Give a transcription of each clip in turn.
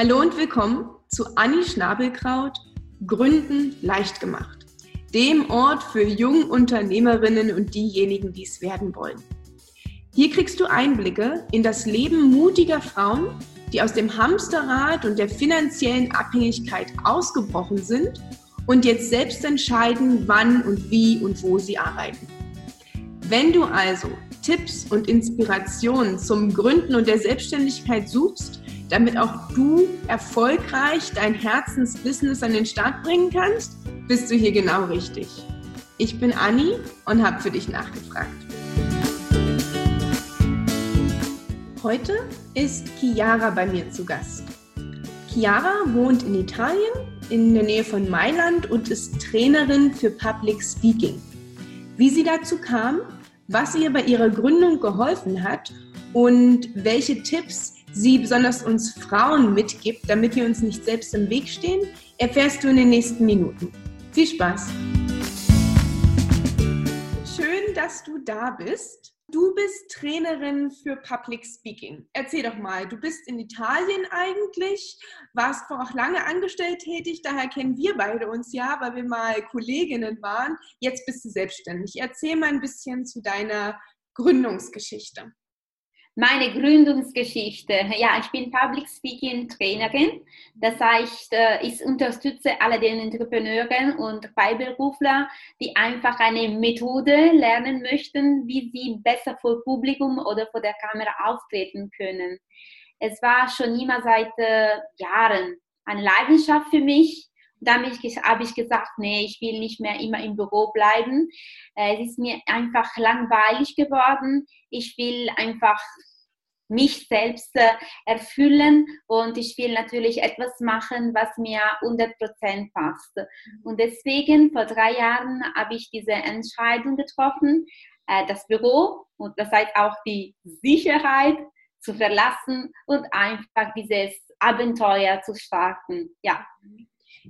Hallo und willkommen zu Anni Schnabelkraut Gründen leicht gemacht, dem Ort für Jungunternehmerinnen und diejenigen, die es werden wollen. Hier kriegst du Einblicke in das Leben mutiger Frauen, die aus dem Hamsterrad und der finanziellen Abhängigkeit ausgebrochen sind und jetzt selbst entscheiden, wann und wie und wo sie arbeiten. Wenn du also Tipps und Inspirationen zum Gründen und der Selbstständigkeit suchst, damit auch du erfolgreich dein Herzensbusiness an den Start bringen kannst, bist du hier genau richtig. Ich bin Anni und habe für dich nachgefragt. Heute ist Chiara bei mir zu Gast. Chiara wohnt in Italien in der Nähe von Mailand und ist Trainerin für Public Speaking. Wie sie dazu kam, was ihr bei ihrer Gründung geholfen hat und welche Tipps sie besonders uns Frauen mitgibt, damit wir uns nicht selbst im Weg stehen, erfährst du in den nächsten Minuten. Viel Spaß! Schön, dass du da bist. Du bist Trainerin für Public Speaking. Erzähl doch mal, du bist in Italien eigentlich, warst vor auch lange angestellt tätig, daher kennen wir beide uns ja, weil wir mal Kolleginnen waren. Jetzt bist du selbstständig. Erzähl mal ein bisschen zu deiner Gründungsgeschichte meine Gründungsgeschichte. Ja, ich bin Public Speaking Trainerin. Das heißt, äh, ich unterstütze alle den Entrepreneuren und Freiberufler, die einfach eine Methode lernen möchten, wie sie besser vor Publikum oder vor der Kamera auftreten können. Es war schon immer seit äh, Jahren eine Leidenschaft für mich. Dann habe ich gesagt, nee, ich will nicht mehr immer im Büro bleiben. Äh, es ist mir einfach langweilig geworden. Ich will einfach mich selbst äh, erfüllen und ich will natürlich etwas machen, was mir 100% passt. Und deswegen, vor drei Jahren, habe ich diese Entscheidung getroffen, äh, das Büro und das heißt auch die Sicherheit zu verlassen und einfach dieses Abenteuer zu starten. Ja.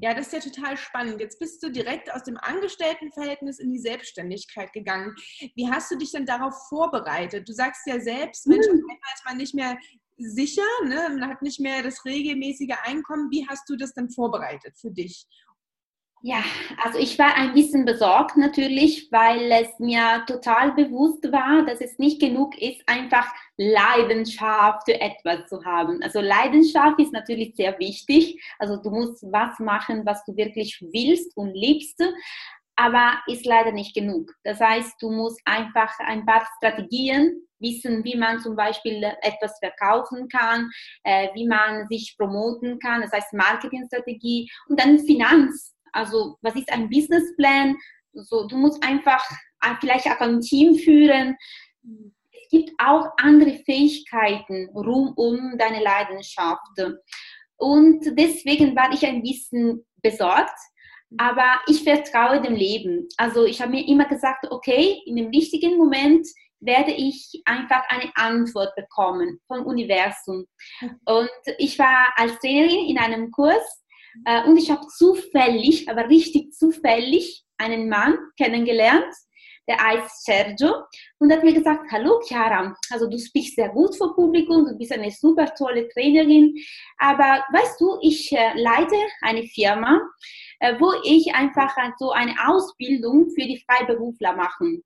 Ja, das ist ja total spannend. Jetzt bist du direkt aus dem Angestelltenverhältnis in die Selbstständigkeit gegangen. Wie hast du dich denn darauf vorbereitet? Du sagst ja selbst, Mensch, auf einmal ist man nicht mehr sicher, ne? man hat nicht mehr das regelmäßige Einkommen. Wie hast du das denn vorbereitet für dich? Ja, also ich war ein bisschen besorgt natürlich, weil es mir total bewusst war, dass es nicht genug ist, einfach Leidenschaft für etwas zu haben. Also Leidenschaft ist natürlich sehr wichtig. Also du musst was machen, was du wirklich willst und liebst, aber ist leider nicht genug. Das heißt, du musst einfach ein paar Strategien wissen, wie man zum Beispiel etwas verkaufen kann, äh, wie man sich promoten kann, das heißt Marketingstrategie und dann Finanz also was ist ein Businessplan? So, du musst einfach äh, vielleicht auch ein Team führen. Es gibt auch andere Fähigkeiten rum um deine Leidenschaft. Und deswegen war ich ein bisschen besorgt, aber ich vertraue dem Leben. Also ich habe mir immer gesagt, okay, in dem richtigen Moment werde ich einfach eine Antwort bekommen vom Universum. Und ich war als Trainerin in einem Kurs und ich habe zufällig, aber richtig zufällig, einen Mann kennengelernt, der heißt Sergio, und hat mir gesagt, hallo Chiara, also du sprichst sehr gut vor Publikum, du bist eine super tolle Trainerin, aber weißt du, ich äh, leite eine Firma, äh, wo ich einfach so eine Ausbildung für die Freiberufler machen.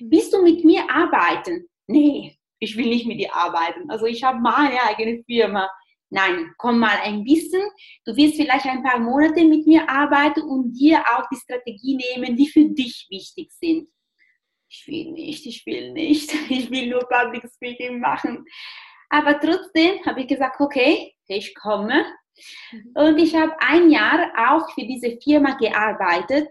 Mhm. Willst du mit mir arbeiten? Nee, ich will nicht mit dir arbeiten. Also ich habe meine eigene Firma. Nein, komm mal ein bisschen. Du wirst vielleicht ein paar Monate mit mir arbeiten und dir auch die Strategie nehmen, die für dich wichtig sind. Ich will nicht, ich will nicht. Ich will nur Public Speaking machen. Aber trotzdem habe ich gesagt, okay, ich komme. Und ich habe ein Jahr auch für diese Firma gearbeitet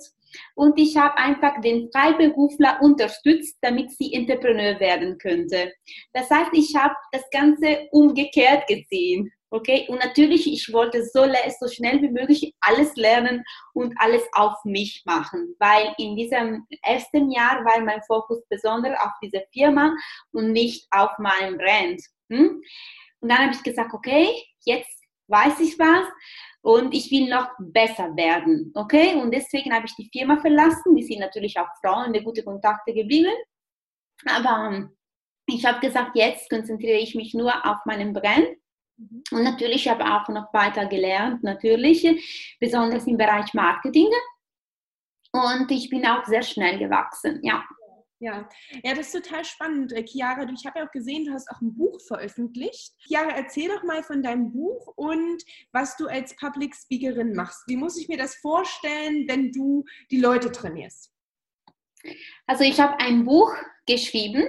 und ich habe einfach den Freiberufler unterstützt, damit sie Entrepreneur werden könnte. Das heißt, ich habe das Ganze umgekehrt gesehen. Okay, und natürlich, ich wollte so, so schnell wie möglich alles lernen und alles auf mich machen, weil in diesem ersten Jahr war mein Fokus besonders auf diese Firma und nicht auf meinem Brand. Hm? Und dann habe ich gesagt, okay, jetzt weiß ich was und ich will noch besser werden. Okay, und deswegen habe ich die Firma verlassen. Die sind natürlich auch Frauen, die gute Kontakte geblieben. Aber ich habe gesagt, jetzt konzentriere ich mich nur auf meinen Brand. Und natürlich habe ich auch noch weiter gelernt, natürlich, besonders im Bereich Marketing. Und ich bin auch sehr schnell gewachsen, ja. Ja, ja, das ist total spannend. Äh, Chiara, ich habe ja auch gesehen, du hast auch ein Buch veröffentlicht. Chiara, erzähl doch mal von deinem Buch und was du als Public Speakerin machst. Wie muss ich mir das vorstellen, wenn du die Leute trainierst? Also ich habe ein Buch geschrieben,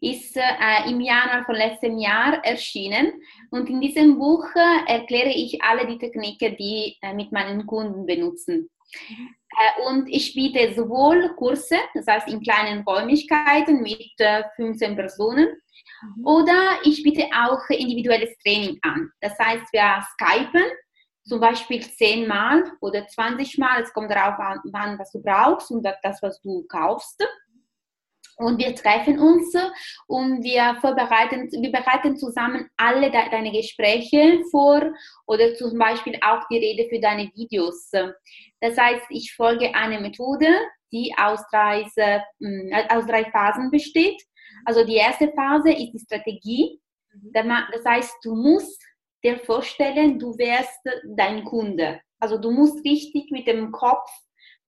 ist äh, im Januar von letztem Jahr erschienen und in diesem Buch äh, erkläre ich alle die Techniken, die äh, mit meinen Kunden benutzen. Äh, und ich biete sowohl Kurse, das heißt in kleinen Räumlichkeiten mit 15 äh, Personen, mhm. oder ich biete auch individuelles Training an. Das heißt, wir skypen zum Beispiel 10 Mal oder 20 Mal, es kommt darauf an, was du brauchst und das, was du kaufst. Und wir treffen uns und wir vorbereiten, wir bereiten zusammen alle de deine Gespräche vor oder zum Beispiel auch die Rede für deine Videos. Das heißt, ich folge eine Methode, die aus drei, äh, aus drei Phasen besteht. Also die erste Phase ist die Strategie. Mhm. Das heißt, du musst dir vorstellen, du wärst dein Kunde. Also du musst richtig mit dem Kopf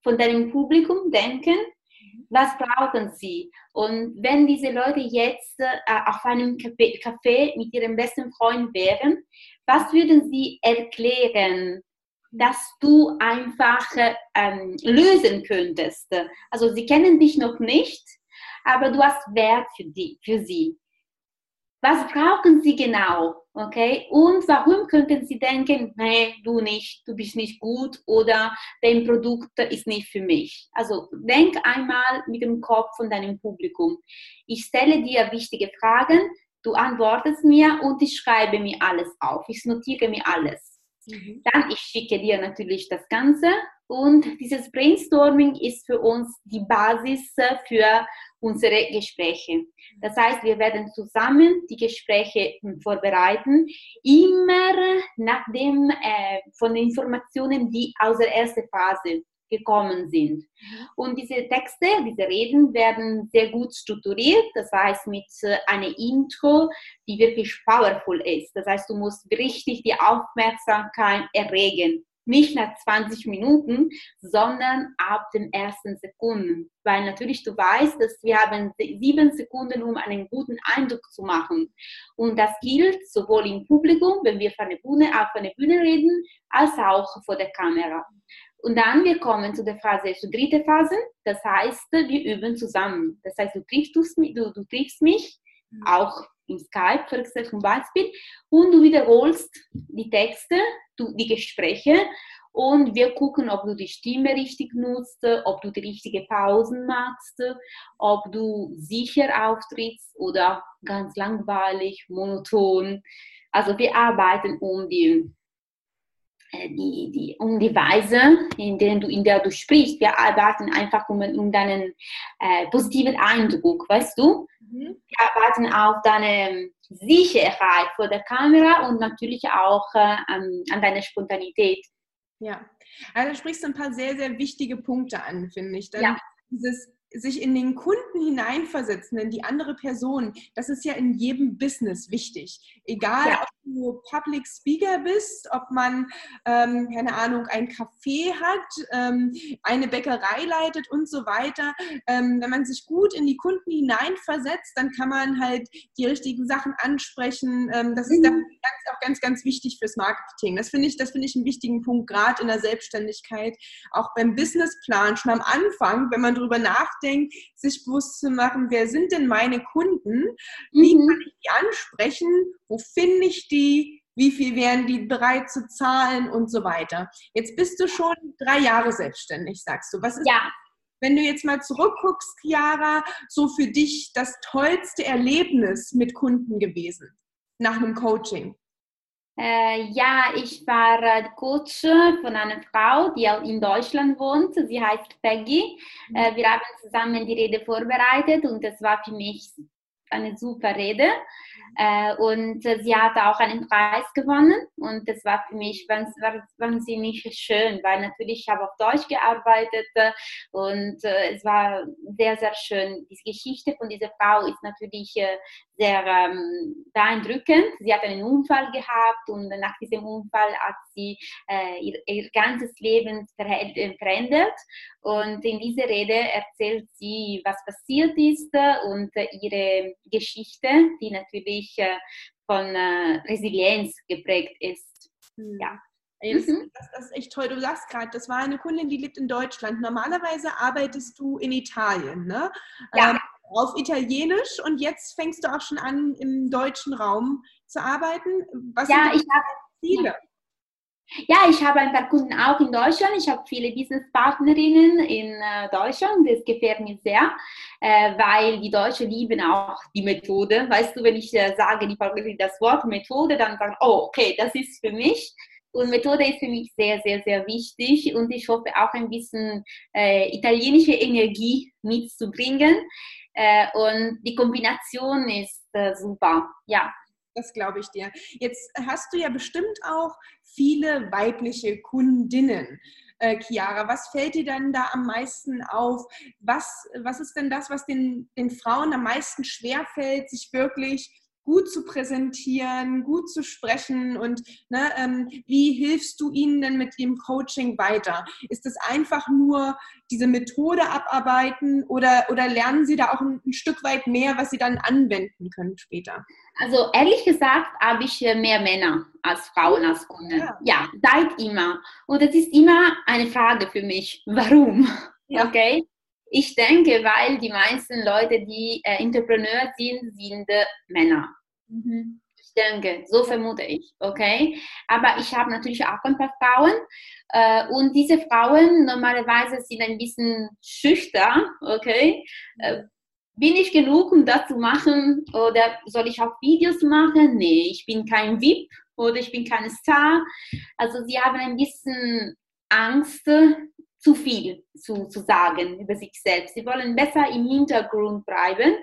von deinem Publikum denken was brauchen sie? Und wenn diese Leute jetzt äh, auf einem Café mit ihrem besten Freund wären, was würden sie erklären, dass du einfach ähm, lösen könntest? Also sie kennen dich noch nicht, aber du hast Wert für, die, für sie. Was brauchen sie genau? Okay? Und warum könnten Sie denken, nee, du nicht, du bist nicht gut oder dein Produkt ist nicht für mich? Also denk einmal mit dem Kopf von deinem Publikum. Ich stelle dir wichtige Fragen, du antwortest mir und ich schreibe mir alles auf. Ich notiere mir alles. Mhm. Dann ich schicke dir natürlich das Ganze und dieses Brainstorming ist für uns die Basis für unsere Gespräche. Das heißt, wir werden zusammen die Gespräche vorbereiten, immer nachdem äh, von den Informationen, die aus der ersten Phase gekommen sind. Und diese Texte, diese Reden werden sehr gut strukturiert, das heißt mit äh, einer Intro, die wirklich powerful ist. Das heißt, du musst richtig die Aufmerksamkeit erregen nicht nach 20 Minuten, sondern ab den ersten Sekunden. Weil natürlich du weißt, dass wir haben sieben Sekunden, um einen guten Eindruck zu machen. Und das gilt sowohl im Publikum, wenn wir von der Bühne, auf einer Bühne reden, als auch vor der Kamera. Und dann wir kommen zu der Phase, zur dritten Phase. Das heißt, wir üben zusammen. Das heißt, du triffst, du, du triffst mich, mhm. auch im Skype zum Beispiel, und du wiederholst die Texte, du, die Gespräche und wir gucken, ob du die Stimme richtig nutzt, ob du die richtigen Pausen machst, ob du sicher auftrittst oder ganz langweilig, monoton. Also wir arbeiten um die die, die, um die Weise, in der, du, in der du sprichst. Wir arbeiten einfach um, um deinen äh, positiven Eindruck, weißt du? Mhm. Wir arbeiten auf deine Sicherheit vor der Kamera und natürlich auch äh, an, an deine Spontanität. Ja, also du sprichst ein paar sehr, sehr wichtige Punkte an, finde ich. Dann ja. dieses sich in den Kunden hineinversetzen, in die andere Person, das ist ja in jedem Business wichtig. Egal, ja. ob du Public Speaker bist, ob man, ähm, keine Ahnung, ein Café hat, ähm, eine Bäckerei leitet und so weiter. Ähm, wenn man sich gut in die Kunden hineinversetzt, dann kann man halt die richtigen Sachen ansprechen. Ähm, das ist mhm. ganz, auch ganz, ganz wichtig fürs Marketing. Das finde ich, das finde ich einen wichtigen Punkt, gerade in der Selbstständigkeit, auch beim Businessplan, schon am Anfang, wenn man darüber nachdenkt, sich bewusst zu machen, wer sind denn meine Kunden? Wie mhm. kann ich die ansprechen? Wo finde ich die? Wie viel wären die bereit zu zahlen und so weiter? Jetzt bist du schon drei Jahre selbstständig, sagst du. Was ist, ja. wenn du jetzt mal zurückguckst, Chiara, so für dich das tollste Erlebnis mit Kunden gewesen nach einem Coaching? Äh, ja, ich war äh, Coach von einer Frau, die auch in Deutschland wohnt. Sie heißt Peggy. Äh, wir haben zusammen die Rede vorbereitet und es war für mich eine super Rede. Äh, und äh, sie hat auch einen Preis gewonnen und das war für mich wahnsinnig schön, weil natürlich ich habe auf Deutsch gearbeitet äh, und es war sehr, sehr schön. Die Geschichte von dieser Frau ist natürlich sehr ähm, beeindruckend. Sie hat einen Unfall gehabt und nach diesem Unfall hat sie ihr, ihr, ganzes Leben verändert. Und in dieser Rede erzählt sie, was passiert ist und ihre Geschichte, die natürlich äh, von äh, Resilienz geprägt ist. Mhm. Ja. Das, mhm. das, ist echt toll. Du sagst gerade, das war eine Kundin, die lebt in Deutschland. Normalerweise arbeitest du in Italien, ne? Ja. Ähm, auf Italienisch und jetzt fängst du auch schon an, im deutschen Raum zu arbeiten. Was ja, sind ich habe Ziele? Ja, ich habe ein paar Kunden auch in Deutschland. Ich habe viele Businesspartnerinnen in äh, Deutschland. Das gefällt mir sehr, äh, weil die Deutschen lieben auch die Methode. Weißt du, wenn ich äh, sage, die das Wort Methode, dann sagen, oh, okay, das ist für mich. Und Methode ist für mich sehr, sehr, sehr wichtig und ich hoffe auch ein bisschen äh, italienische Energie mitzubringen. Äh, und die Kombination ist äh, super, ja. Das glaube ich dir. Jetzt hast du ja bestimmt auch viele weibliche Kundinnen. Äh, Chiara, was fällt dir denn da am meisten auf? Was, was ist denn das, was den, den Frauen am meisten schwerfällt, sich wirklich gut zu präsentieren, gut zu sprechen und ne, ähm, wie hilfst du ihnen denn mit dem Coaching weiter? Ist es einfach nur diese Methode abarbeiten oder, oder lernen sie da auch ein, ein Stück weit mehr, was sie dann anwenden können später? Also ehrlich gesagt habe ich mehr Männer als Frauen als Kunden. Ja. ja, seit immer. Und es ist immer eine Frage für mich, warum? Ja. Okay? Ich denke, weil die meisten Leute, die äh, Entrepreneur sind, sind äh, Männer. Mhm. Ich denke, so vermute ich, okay? Aber ich habe natürlich auch ein paar Frauen äh, und diese Frauen normalerweise sind ein bisschen schüchtern, okay? Äh, bin ich genug, um das zu machen oder soll ich auch Videos machen? Nee, ich bin kein VIP oder ich bin kein Star. Also sie haben ein bisschen Angst, zu viel zu, zu sagen über sich selbst. Sie wollen besser im Hintergrund bleiben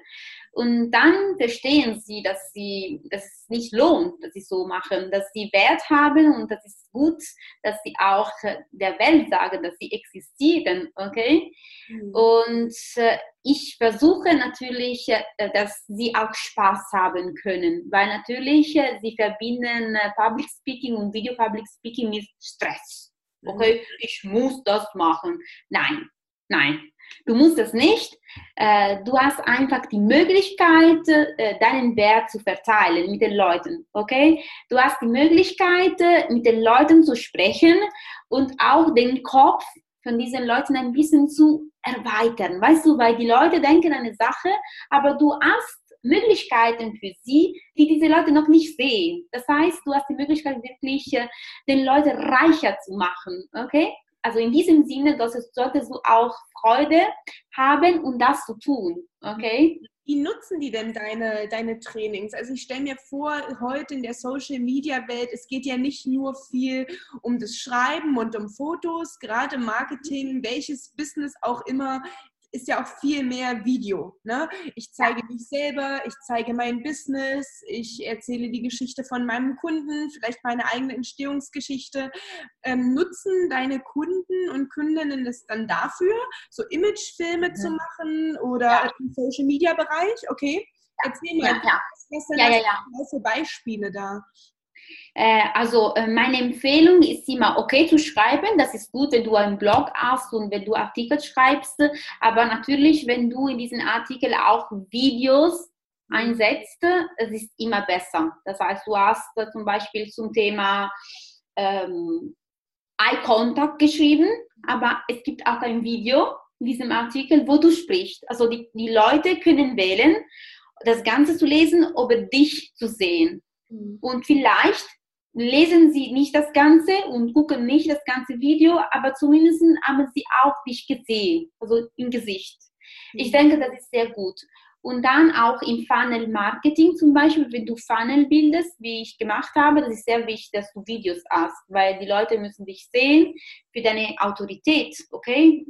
und dann verstehen sie, dass, sie, dass es nicht lohnt, dass sie so machen, dass sie Wert haben und das ist gut, dass sie auch der Welt sagen, dass sie existieren, okay? Mhm. Und äh, ich versuche natürlich, äh, dass sie auch Spaß haben können, weil natürlich äh, sie verbinden Public Speaking und Video Public Speaking mit Stress. Okay, ich muss das machen. Nein, nein, Du musst es nicht. Äh, du hast einfach die Möglichkeit, äh, deinen Wert zu verteilen mit den Leuten. Okay? Du hast die Möglichkeit, äh, mit den Leuten zu sprechen und auch den Kopf von diesen Leuten ein bisschen zu erweitern. Weißt du, weil die Leute denken eine Sache, aber du hast Möglichkeiten für sie, die diese Leute noch nicht sehen. Das heißt, du hast die Möglichkeit, wirklich den Leuten reicher zu machen. Okay? also in diesem Sinne, dass es, solltest du auch Freude haben um das zu tun. Okay? Wie nutzen die denn deine, deine Trainings? Also ich stelle mir vor, heute in der Social-Media-Welt, es geht ja nicht nur viel um das Schreiben und um Fotos, gerade Marketing, welches Business auch immer ist ja auch viel mehr Video. Ne? Ich zeige mich selber, ich zeige mein Business, ich erzähle die Geschichte von meinem Kunden, vielleicht meine eigene Entstehungsgeschichte. Ähm, nutzen deine Kunden und Kundinnen das dann dafür, so Imagefilme ja. zu machen oder ja. im Social Media Bereich? Okay, erzähl mal, ja, ja. was sind ja, ja, ja. für Beispiele da? Äh, also äh, meine Empfehlung ist immer, okay zu schreiben. Das ist gut, wenn du einen Blog hast und wenn du Artikel schreibst. Aber natürlich, wenn du in diesen Artikel auch Videos einsetzt, es ist immer besser. Das heißt, du hast zum Beispiel zum Thema ähm, Eye Contact geschrieben, aber es gibt auch ein Video in diesem Artikel, wo du sprichst. Also die, die Leute können wählen, das Ganze zu lesen oder dich zu sehen. Mhm. Und vielleicht lesen sie nicht das Ganze und gucken nicht das ganze Video, aber zumindest haben sie auch dich gesehen, also im Gesicht. Ich mhm. denke, das ist sehr gut. Und dann auch im Funnel Marketing zum Beispiel, wenn du Funnel bildest, wie ich gemacht habe, das ist sehr wichtig, dass du Videos hast, weil die Leute müssen dich sehen für deine Autorität, okay?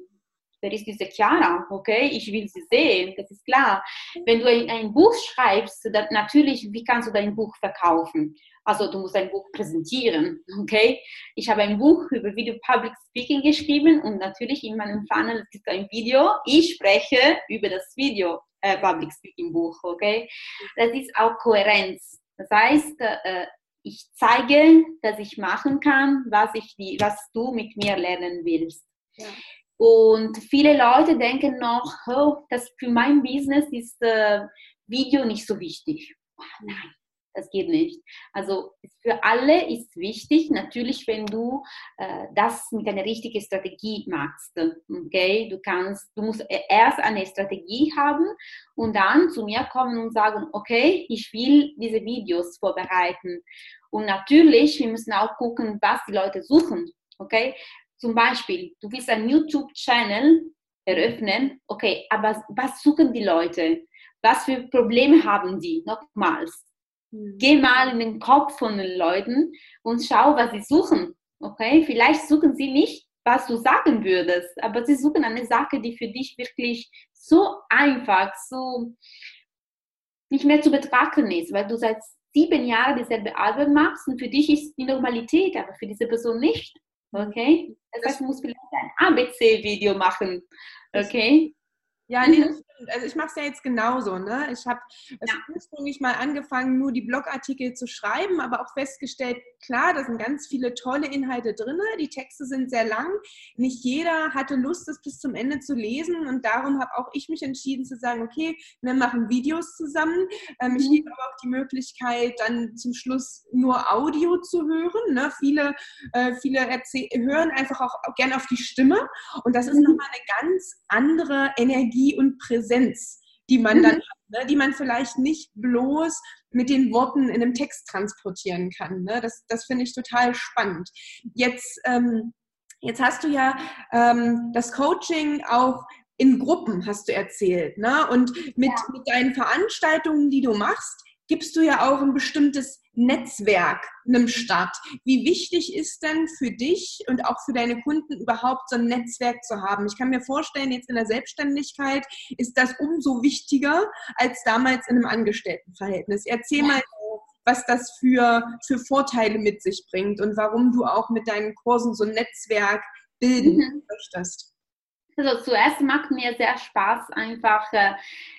Wer ist diese Chiara? Okay, ich will sie sehen, das ist klar. Wenn du ein, Buch schreibst, dann natürlich, wie kannst du dein Buch verkaufen? Also du musst ein Buch präsentieren, okay? Ich habe ein Buch über Video Public Speaking geschrieben und natürlich in meinem Funnel ist ein Video. Ich spreche über das Video äh, Public Speaking Buch, okay? Das ist auch Kohärenz. Das heißt, äh, ich zeige, dass ich machen kann, was, ich was du mit mir lernen willst. Ja. Und viele Leute denken noch, oh, das für mein Business ist äh, Video nicht so wichtig. Nein, das geht nicht. Also für alle ist wichtig, natürlich, wenn du äh, das mit einer richtigen Strategie machst. Okay, du kannst, du musst e-, erst eine Strategie haben und dann zu mir kommen und sagen, okay, ich will diese Videos vorbereiten. Und natürlich, wir müssen auch gucken, was die Leute suchen. Okay, zum Beispiel, du willst einen YouTube-Channel eröffnen. Okay, aber was suchen die Leute? Was für Probleme haben die? Nochmals Mhm. Geh mal in den Kopf von den Leuten und schau, was sie suchen. Okay, vielleicht suchen sie nicht, was du sagen würdest, aber sie suchen eine Sache, die für dich wirklich so einfach, so nicht mehr zu betrachten ist, weil du seit sieben Jahren dieselbe Arbeit machst und für dich ist die Normalität, aber für diese Person nicht. Okay? Das heißt, du musst vielleicht ein ABC-Video machen. Okay? Ja, nee, das stimmt. Also ich mache es ja jetzt genauso. Ne? Ich habe ja. ursprünglich mal angefangen, nur die Blogartikel zu schreiben, aber auch festgestellt, klar, da sind ganz viele tolle Inhalte drin. Die Texte sind sehr lang. Nicht jeder hatte Lust, das bis zum Ende zu lesen. Und darum habe auch ich mich entschieden zu sagen, okay, wir machen Videos zusammen. Ähm, ich mhm. gebe aber auch die Möglichkeit, dann zum Schluss nur Audio zu hören. Ne? Viele, äh, viele hören einfach auch, auch gerne auf die Stimme. Und das ist mhm. nochmal eine ganz andere Energie und Präsenz die man dann mhm. hat, ne? die man vielleicht nicht bloß mit den Worten in einem Text transportieren kann. Ne? Das, das finde ich total spannend. Jetzt, ähm, jetzt hast du ja ähm, das Coaching auch in Gruppen, hast du erzählt. Ne? Und mit, ja. mit deinen Veranstaltungen, die du machst, gibst du ja auch ein bestimmtes Netzwerk einem Start. Wie wichtig ist denn für dich und auch für deine Kunden überhaupt so ein Netzwerk zu haben? Ich kann mir vorstellen, jetzt in der Selbstständigkeit ist das umso wichtiger als damals in einem Angestelltenverhältnis. Erzähl mal, was das für, für Vorteile mit sich bringt und warum du auch mit deinen Kursen so ein Netzwerk bilden mhm. möchtest. Also zuerst macht mir sehr Spaß, einfach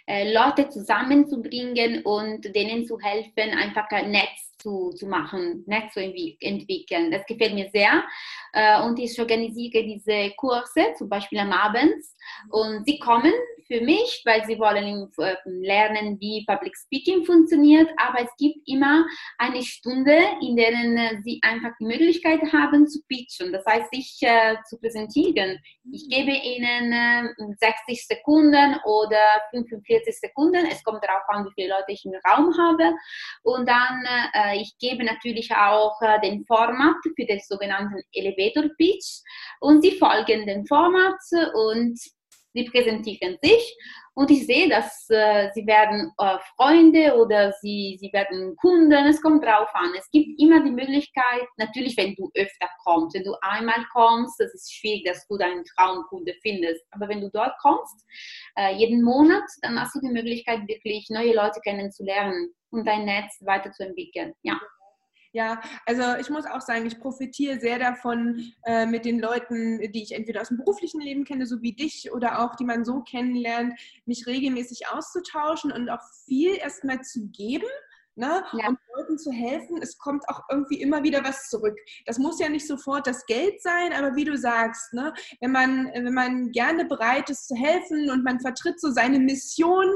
äh, Leute zusammenzubringen und denen zu helfen, einfach ein Netz zu, zu machen, Netz zu entwickeln. Das gefällt mir sehr. Äh, und ich organisiere diese Kurse, zum Beispiel am Abend. Und sie kommen für mich, weil sie wollen äh, lernen, wie Public Speaking funktioniert. Aber es gibt immer eine Stunde, in der äh, sie einfach die Möglichkeit haben zu pitchen, das heißt, sich äh, zu präsentieren. Ich gebe ihnen äh, 60 Sekunden oder 45 Sekunden. Es kommt darauf an, wie viele Leute ich im Raum habe. Und dann, äh, ich gebe natürlich auch äh, den Format für den sogenannten Elevator Pitch. Und sie folgen dem Format und die präsentieren sich und ich sehe, dass äh, sie werden äh, Freunde oder sie, sie werden Kunden, es kommt drauf an. Es gibt immer die Möglichkeit, natürlich, wenn du öfter kommst, wenn du einmal kommst, das ist schwierig, dass du deinen Traumkunde findest, aber wenn du dort kommst, äh, jeden Monat, dann hast du die Möglichkeit, wirklich neue Leute kennenzulernen und dein Netz weiterzuentwickeln. Ja. Ja, also ich muss auch sagen, ich profitiere sehr davon, äh, mit den Leuten, die ich entweder aus dem beruflichen Leben kenne, so wie dich, oder auch die man so kennenlernt, mich regelmäßig auszutauschen und auch viel erstmal zu geben ne? Ja. um Leuten zu helfen. Es kommt auch irgendwie immer wieder was zurück. Das muss ja nicht sofort das Geld sein, aber wie du sagst, ne? wenn, man, wenn man gerne bereit ist zu helfen und man vertritt so seine Mission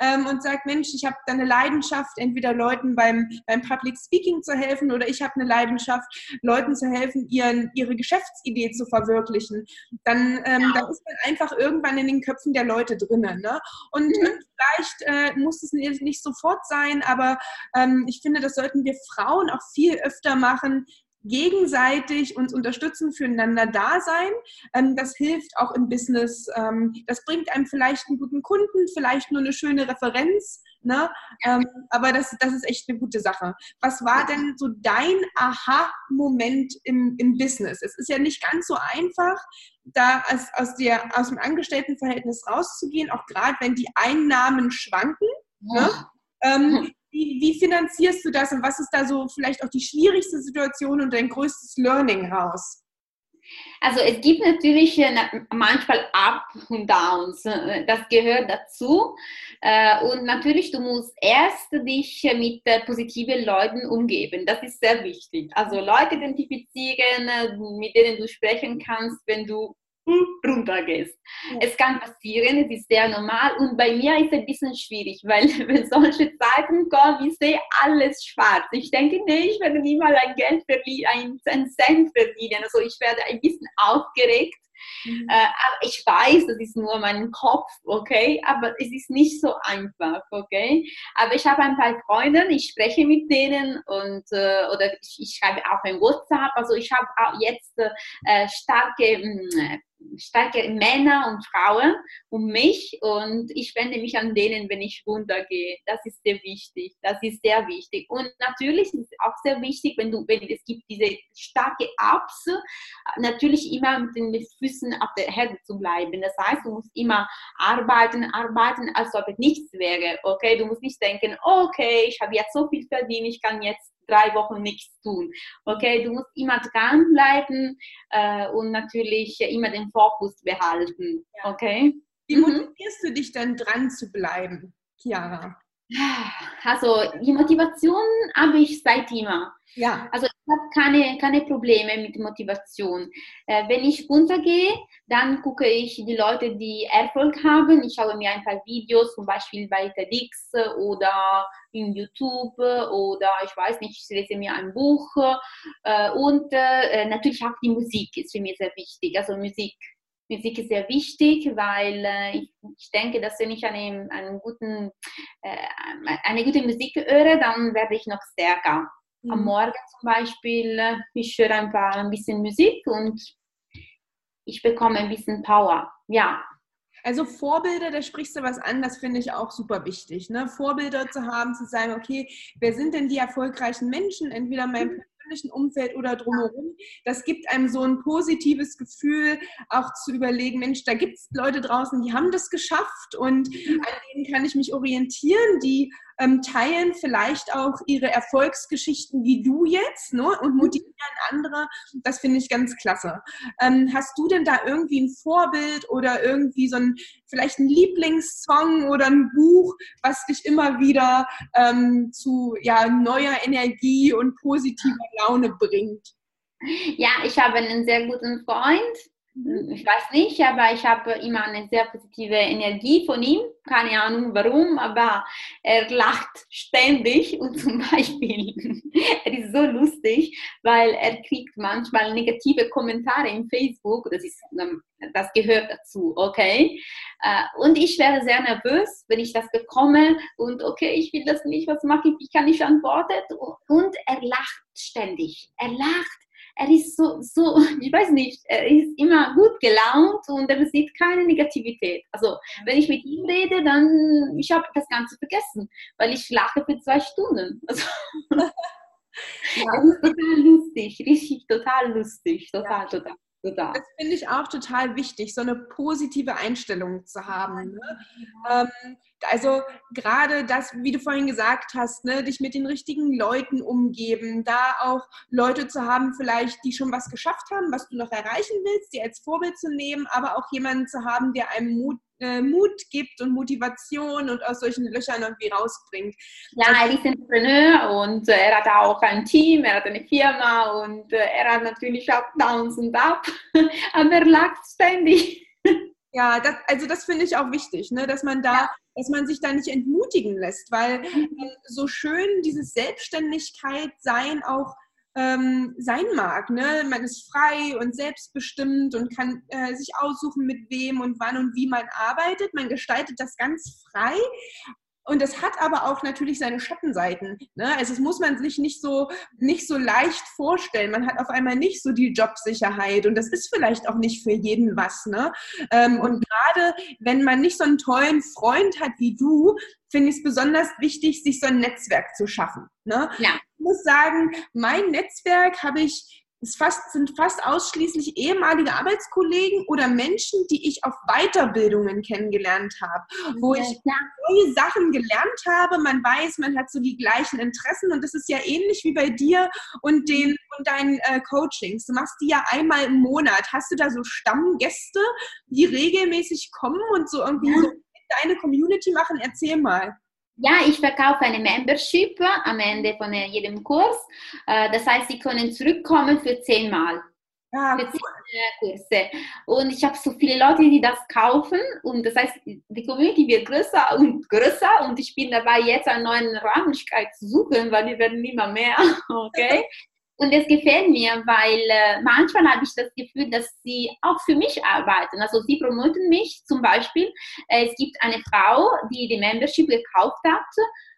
ähm, und sagt, Mensch, ich habe da eine Leidenschaft, entweder Leuten beim, beim Public Speaking zu helfen oder ich habe eine Leidenschaft, Leuten zu helfen, ihren, ihre Geschäftsidee zu verwirklichen, dann, ähm, ja. dann ist man einfach irgendwann in den Köpfen der Leute drinnen. Ne? Und, mhm. vielleicht äh, muss es nicht sofort sein, aber ähm, ich finde, das sollten wir Frauen auch viel öfter machen, gegenseitig uns unterstützen, füreinander da sein. Ähm, das hilft auch im Business. Ähm, das bringt einem vielleicht einen guten Kunden, vielleicht nur eine schöne Referenz. Ne? Ähm, aber das, das ist echt eine gute Sache. Was war denn so dein Aha-Moment im, im Business? Es ist ja nicht ganz so einfach, da aus, aus, der, aus dem Angestelltenverhältnis rauszugehen, auch gerade wenn die Einnahmen schwanken. Ne? Ähm, wie, wie finanzierst du das und was ist da so vielleicht auch die schwierigste Situation und dein größtes Learning raus? Also es gibt natürlich äh, manchmal Up und Downs, äh, das gehört dazu. Äh, und natürlich, du musst erst dich mit positiven Leuten umgeben, das ist sehr wichtig. Also Leute identifizieren, mit denen du sprechen kannst, wenn du runtergehst. Es kann passieren, es ist sehr normal und bei mir ist es ein bisschen schwierig, weil wenn solche Zeiten kommen, ich sehe alles schwarz. Ich denke, nee, ich werde niemals ein Geld verdienen, einen Cent verdienen. Also ich werde ein bisschen aufgeregt. Mhm. Äh, aber ich weiß, das ist nur mein Kopf, okay, aber es ist nicht so einfach, okay. Aber ich habe ein paar Freunde, ich spreche mit denen und äh, oder ich, ich schreibe auch ein WhatsApp. Also ich habe auch jetzt äh, starke mh, starke Männer und Frauen um mich und ich wende mich an denen, wenn ich runtergehe. Das ist sehr wichtig. Das ist sehr wichtig. Und natürlich ist es auch sehr wichtig, wenn du, wenn es gibt diese starke Ups, natürlich immer mit den Füßen auf der Herde zu bleiben. Das heißt, du musst immer arbeiten, arbeiten, als ob es nichts wäre. Okay, du musst nicht denken, okay, ich habe jetzt so viel verdient, ich kann jetzt drei Wochen nichts tun. Okay, du musst immer dranbleiben äh, und natürlich immer den Fokus behalten. Okay. Wie mhm. motivierst mhm. du dich dann dran zu bleiben, Chiara? Also die Motivation habe ich seit immer. Ja. Also habe keine, keine Probleme mit Motivation. Äh, wenn ich runtergehe, dann gucke ich die Leute, die Erfolg haben. Ich schaue mir ein paar Videos, zum Beispiel bei TEDx oder in YouTube oder ich weiß nicht, ich lese mir ein Buch. Äh, und äh, natürlich auch die Musik ist für mich sehr wichtig. Also Musik Musik ist sehr wichtig, weil äh, ich, ich, denke, dass wenn ich eine, einen guten, äh, eine gute Musik höre, dann werde ich noch stärker. Mhm. Am Morgen zum Beispiel, äh, ich höre ein, paar, ein bisschen Musik und ich bekomme ein bisschen Power. Ja. Also Vorbilder, da sprichst du was an, das finde ich auch super wichtig. Ne? Vorbilder zu haben, zu sagen, okay, wer sind denn die erfolgreichen Menschen? Entweder mein mhm persönlichen Umfeld oder drumherum. Das gibt einem so ein positives Gefühl, auch zu überlegen, Mensch, da gibt es Leute draußen, die haben das geschafft und mhm. an denen kann ich mich orientieren, die ähm, teilen vielleicht auch ihre Erfolgsgeschichten wie du jetzt ne, und mhm. motivieren andere. Das finde ich ganz klasse. Ähm, hast du denn da irgendwie ein Vorbild oder irgendwie so ein, vielleicht ein Lieblingssong oder ein Buch, was dich immer wieder ähm, zu ja, neuer Energie und positiver Laune bringt? Ja, ich habe einen sehr guten Freund, ich weiß nicht, aber ich habe immer eine sehr positive Energie von ihm. Keine Ahnung warum, aber er lacht ständig und zum Beispiel, er ist so lustig, weil er kriegt manchmal negative Kommentare im Facebook. Das, ist, ähm, das gehört dazu, okay? Äh, und ich wäre sehr nervös, wenn ich das bekomme und okay, ich will das nicht, was mache ich, wie kann ich antworten? Und er lacht ständig. Er lacht er ist so, so, ich weiß nicht, er ist immer gut gelaunt und er sieht keine Negativität. Also wenn ich mit ihm rede, dann, ich habe das Ganze vergessen, weil ich lache für zwei Stunden. Also, ja. Das ist total lustig, richtig total lustig, total, ja. total. Total. Das finde ich auch total wichtig, so eine positive Einstellung zu haben. Ne? Ähm, also gerade das, wie du vorhin gesagt hast, ne, dich mit den richtigen Leuten umgeben, da auch Leute zu haben, vielleicht, die schon was geschafft haben, was du noch erreichen willst, die als Vorbild zu nehmen, aber auch jemanden zu haben, der einem Mut äh, Mut gibt und Motivation und aus solchen Löchern irgendwie rausbringt. Ja, er ist Entrepreneur und äh, er hat auch ein Team, er hat eine Firma und äh, er hat natürlich auch Downs und Up, aber er lacht ständig. Ja, das, also das finde ich auch wichtig, ne, dass man da, ja. dass man sich da nicht entmutigen lässt, weil äh, so schön dieses Selbstständigkeit sein auch ähm, sein mag. Ne? Man ist frei und selbstbestimmt und kann äh, sich aussuchen, mit wem und wann und wie man arbeitet. Man gestaltet das ganz frei. Und es hat aber auch natürlich seine Schattenseiten. Ne? Also es muss man sich nicht so, nicht so leicht vorstellen. Man hat auf einmal nicht so die Jobsicherheit und das ist vielleicht auch nicht für jeden was. Ne? Ähm, und gerade wenn man nicht so einen tollen Freund hat wie du, finde ich es besonders wichtig, sich so ein Netzwerk zu schaffen. Ne? Ja. Ich muss sagen, mein Netzwerk habe ich es fast, sind fast ausschließlich ehemalige Arbeitskollegen oder Menschen, die ich auf Weiterbildungen kennengelernt habe, wo ich neue Sachen gelernt habe. Man weiß, man hat so die gleichen Interessen und das ist ja ähnlich wie bei dir und den und deinen äh, Coachings. Du machst die ja einmal im Monat. Hast du da so Stammgäste, die regelmäßig kommen und so irgendwie ja. so deine Community machen? Erzähl mal. Ja, ich verkaufe eine Membership am Ende von jedem Kurs. Äh, das heißt, Sie können zurückkommen für zehnmal. Ja, für cool. Kurse. Und ich habe so viele Leute, die das kaufen. Und das heißt, die Community wird größer und größer. Und ich bin dabei, jetzt einen neuen Räumlichkeit zu suchen, weil wir werden immer mehr. Okay? Und es gefällt mir, weil äh, manchmal habe ich das Gefühl, dass sie auch für mich arbeiten. Also sie promoten mich zum Beispiel. Äh, es gibt eine Frau, die die Membership gekauft hat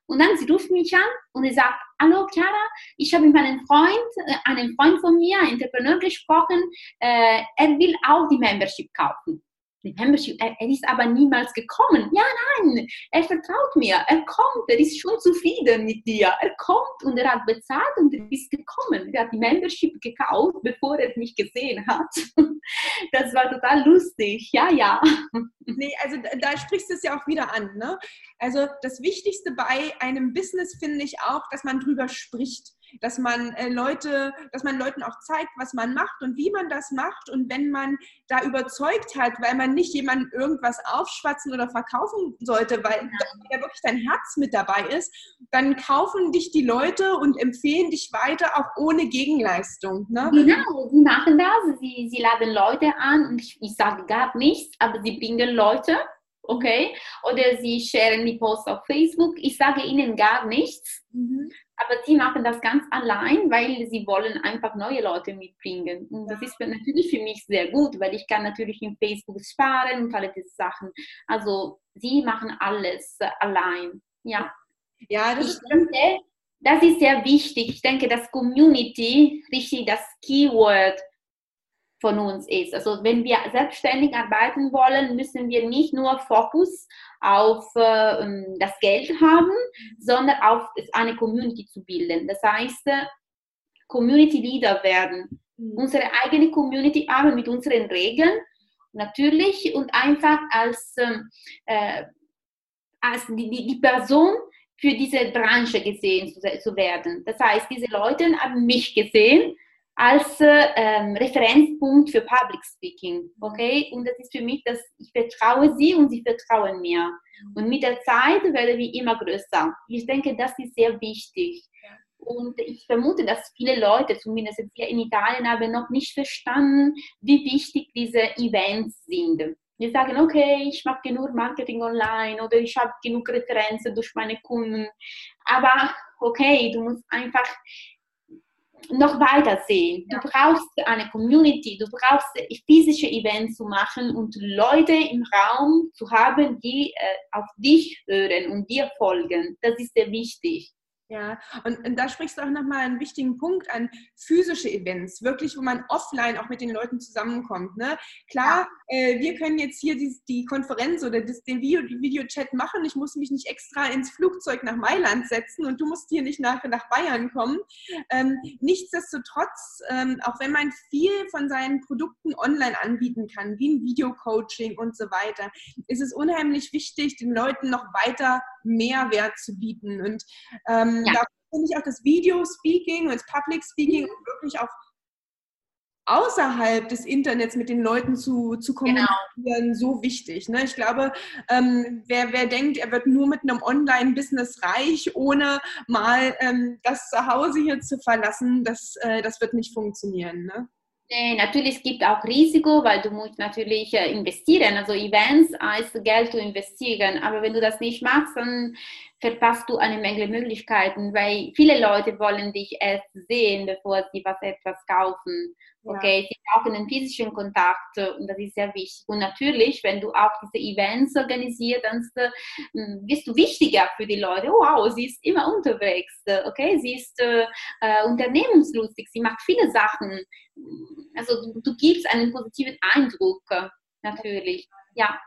und dann sie ruft mich an und sie sagt, hallo Clara, ich habe mit meinem Freund, äh, einem Freund von mir, Entrepreneur gesprochen, äh, er will auch die Membership kaufen Membership, er, er, ist aber niemals gekommen. Ja, nein, er vertraut mir, er kommt, er ist schon zufrieden mit dir. Er kommt und er hat bezahlt und er ist gekommen. Er hat die Membership gekauft, bevor er mich gesehen hat. Das war total lustig, ja, ja. Nee, also da, sprichst du es ja auch wieder an. Ne? Also das Wichtigste bei einem Business finde ich auch, dass man drüber spricht dass man äh, Leute, dass man Leuten auch zeigt, was man macht und wie man das macht. Und wenn man da überzeugt hat, weil man nicht jemandem irgendwas aufschwatzen oder verkaufen sollte, weil ja wirklich dein Herz mit dabei ist, dann kaufen dich die Leute und empfehlen dich weiter, auch ohne Gegenleistung. Ne? Genau, sie machen das. Sie, sie laden Leute an und ich, ich sage gar nichts, aber sie bringen Leute okay? Oder sie sharen die Posts auf Facebook. Ich sage ihnen gar nichts. Mhm. Aber sie machen das ganz allein, weil sie wollen einfach neue Leute mitbringen. Und das ist natürlich für mich sehr gut, weil ich kann natürlich in Facebook sparen und alle diese Sachen. Also sie machen alles allein. Ja. Ja, das ich ist denke, das ist sehr wichtig. Ich denke, dass Community richtig das Keyword von uns ist. Also wenn wir selbstständig arbeiten wollen, müssen wir nicht nur Fokus auf äh, das Geld haben, sondern auf eine Community zu bilden. Das heißt, äh, Community Leader werden. Mhm. Unsere eigene Community haben mit unseren Regeln natürlich und einfach als, ähm, äh, als die, die, die Person für diese Branche gesehen zu werden. Das heißt, diese Leute haben mich gesehen als ähm, Referenzpunkt für Public Speaking. Okay? Und das ist für mich, dass ich vertraue sie und sie vertrauen mir. Und mit der Zeit werde ich immer größer. Ich denke, das ist sehr wichtig. Und ich vermute, dass viele Leute, zumindest hier in Italien, haben noch nicht verstanden, wie wichtig diese Events sind. Wir sagen, okay, ich mache genug Marketing online oder ich habe genug Referenzen durch meine Kunden. Aber okay, du musst einfach noch weiter sehen. Du brauchst eine Community, du brauchst physische Events zu machen und Leute im Raum zu haben, die äh, auf dich hören und dir folgen. Das ist sehr wichtig. Ja, und, und, da sprichst du auch nochmal einen wichtigen Punkt an, physische Events, wirklich, wo man offline auch mit den Leuten zusammenkommt. Ne? Klar, ja. äh, wir können jetzt hier die, die Konferenz oder das, den Video, Videochat machen. Ich muss mich nicht extra ins Flugzeug nach Mailand setzen und du musst hier nicht nachher nach Bayern kommen. Ähm, nichtsdestotrotz, ähm, auch wenn man viel von seinen Produkten online anbieten kann, wie ein Videocoaching und so weiter, ist es unheimlich wichtig, den Leuten noch weiter Mehrwert zu bieten. Und ähm, ja. da finde ich auch das Video-Speaking und das Public Speaking mhm. wirklich auch außerhalb des Internets mit den Leuten zu, zu genau. kommunizieren genau. so wichtig. Ne? Ich glaube, ähm, wer, wer denkt, er wird nur mit einem Online-Business reich, ohne mal ähm, das Zuhause hier zu verlassen, das, äh, das wird nicht funktionieren. Ne? Nee, natürlich gibt auch Risiko, weil du musst natürlich äh, investieren. Also Events heißt Geld zu investieren. Aber wenn du das nicht machst, dann verpasst du eine Menge Möglichkeiten, weil viele Leute wollen dich erst sehen, bevor sie was etwas kaufen. Okay, ja. sie brauchen einen physischen Kontakt und das ist sehr wichtig. Und natürlich, wenn du auch diese Events organisierst, dann hm, wirst du wichtiger für die Leute. Wow, sie ist immer unterwegs. Okay, sie ist äh, äh, unternehmenslustig, sie macht viele Sachen. Also du, du gibst einen positiven Eindruck, natürlich. Ja.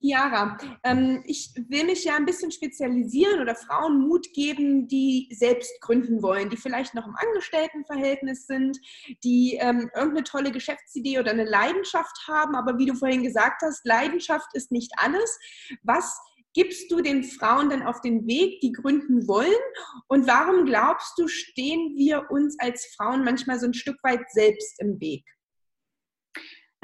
Chiara, ähm, ich will mich ja ein bisschen spezialisieren oder Frauen Mut geben, die selbst gründen wollen, die vielleicht noch im Angestelltenverhältnis sind, die ähm, irgendeine tolle Geschäftsidee oder eine Leidenschaft haben, aber wie du vorhin gesagt hast, Leidenschaft ist nicht alles. Was gibst du den Frauen denn auf den Weg, die gründen wollen? Und warum glaubst du, stehen wir uns als Frauen manchmal so ein Stück weit selbst im Weg?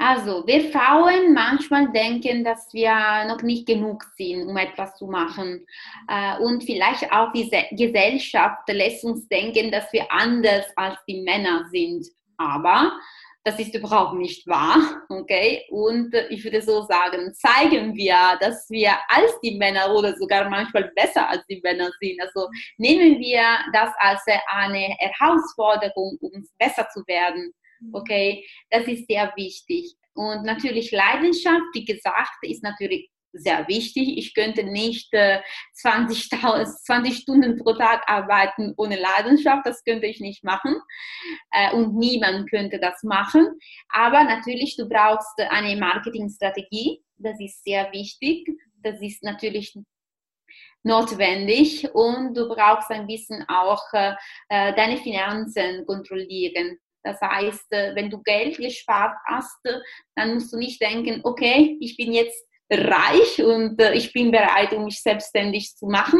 Also, wir Frauen manchmal denken, dass wir noch nicht genug sind, um etwas zu machen. Äh, und vielleicht auch die Gesellschaft lässt uns denken, dass wir anders als die Männer sind. Aber das ist überhaupt nicht wahr, okay? Und ich würde so sagen, zeigen wir, dass wir als die Männer oder sogar manchmal besser als die Männer sind. Also nehmen wir das als eine Herausforderung, um besser zu werden. Mhm. Okay, das ist sehr wichtig. Und natürlich Leidenschaft, wie gesagt, ist natürlich sehr wichtig. Ich könnte nicht äh, 20, 20 Stunden pro Tag arbeiten ohne Leidenschaft. Das könnte ich nicht machen. Äh, und niemand könnte das machen. Aber natürlich, du brauchst eine Marketingstrategie. Das ist sehr wichtig. Das ist natürlich notwendig und du brauchst ein bisschen auch äh deine Finanzen kontrollieren. Das heißt, äh, wenn du Geld gespart hast, dann musst du nicht denken, okay, ich bin jetzt reich und äh, ich bin bereit, um mich selbstständig zu machen,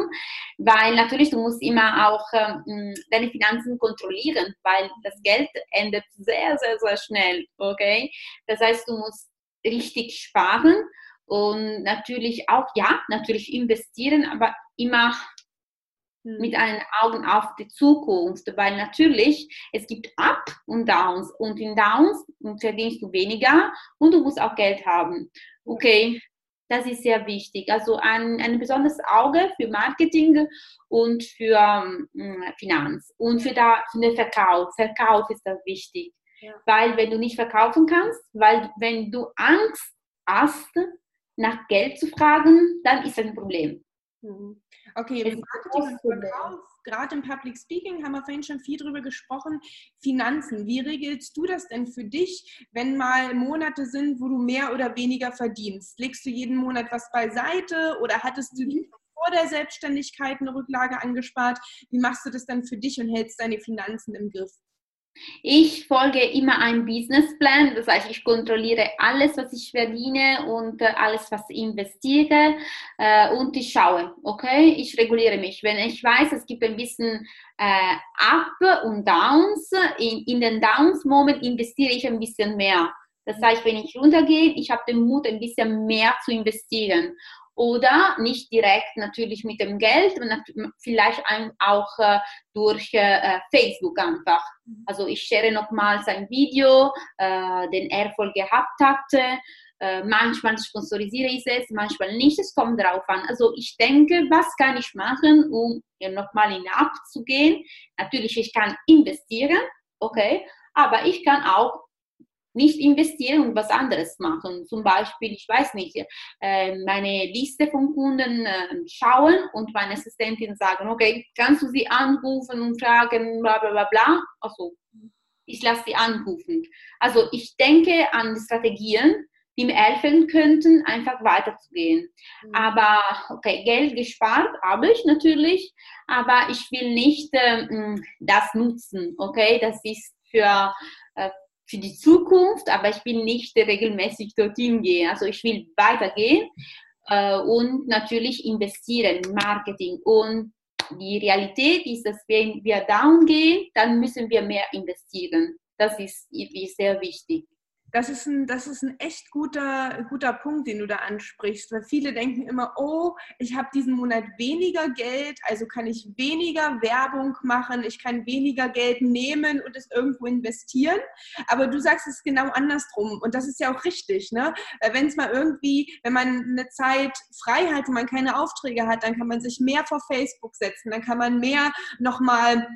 weil natürlich du musst immer auch ähm, deine Finanzen kontrollieren, weil das Geld endet sehr, sehr, sehr schnell, okay? Das heißt, du musst richtig sparen und natürlich auch, ja, natürlich investieren, aber immer hm. Mit einen Augen auf die Zukunft, weil natürlich es gibt Up und Downs und in Downs verdienst du weniger und du musst auch Geld haben. Okay, das ist sehr wichtig. Also ein, ein besonderes Auge für Marketing und für ähm, Finanz und für, da, für den Verkauf. Verkauf ist das wichtig, ja. weil wenn du nicht verkaufen kannst, weil wenn du Angst hast, nach Geld zu fragen, dann ist das ein Problem. Mhm. Okay, Marketing und Verkauf, gerade im Public Speaking haben wir vorhin schon viel drüber gesprochen. Finanzen, wie regelst du das denn für dich, wenn mal Monate sind, wo du mehr oder weniger verdienst? Legst du jeden Monat was beiseite oder hattest du mhm. vor der Selbstständigkeit eine Rücklage angespart? Wie machst du das dann für dich und hältst deine Finanzen im Griff? Ich folge immer einem Businessplan, das heißt, ich kontrolliere alles, was ich verdiene und äh, alles, was ich investiere äh, und ich schaue, okay, ich reguliere mich. Wenn ich weiß, es gibt ein bisschen äh, Up und Downs, in, in den Downs-Moment investiere ich ein bisschen mehr. Das heißt, wenn ich runtergehe, ich habe den Mut, ein bisschen mehr zu investieren oder nicht direkt natürlich mit dem Geld, vielleicht auch äh, durch äh, Facebook einfach. Mhm. Also ich share nochmals ein Video, äh, den Erfolg gehabt hatte. manchmal sponsorisiere ich es, manchmal nicht. Es kommt darauf an. Also ich denke, was kann ich machen, um nochmal in App zu gehen? Natürlich, ich kann investieren, okay, aber ich kann auch nicht investieren und was anderes machen. Zum Beispiel, ich weiß nicht, äh, meine Liste von Kunden äh, schauen und meine Assistentin sagen, okay, kannst du sie anrufen und fragen, bla bla bla bla. Also, ich lasse sie anrufen. Also, ich denke an Strategien, die mir helfen könnten, einfach weiterzugehen. Mhm. Aber, okay, Geld gespart habe ich natürlich, aber ich will nicht äh, das nutzen, okay? Das ist für äh, für die Zukunft, aber ich will nicht regelmäßig dorthin gehen. Also ich will weitergehen äh, und natürlich investieren in Marketing. Und die Realität ist, dass wenn wir down gehen, dann müssen wir mehr investieren. Das ist, ist sehr wichtig das ist ein, das ist ein echt guter, guter Punkt, den du da ansprichst, weil viele denken immer, oh, ich habe diesen Monat weniger Geld, also kann ich weniger Werbung machen, ich kann weniger Geld nehmen und es irgendwo investieren. Aber du sagst es genau andersrum und das ist ja auch richtig, ne? Wenn es mal irgendwie, wenn man eine Zeit frei hat, wo man keine Aufträge hat, dann kann man sich mehr vor Facebook setzen, dann kann man mehr nochmal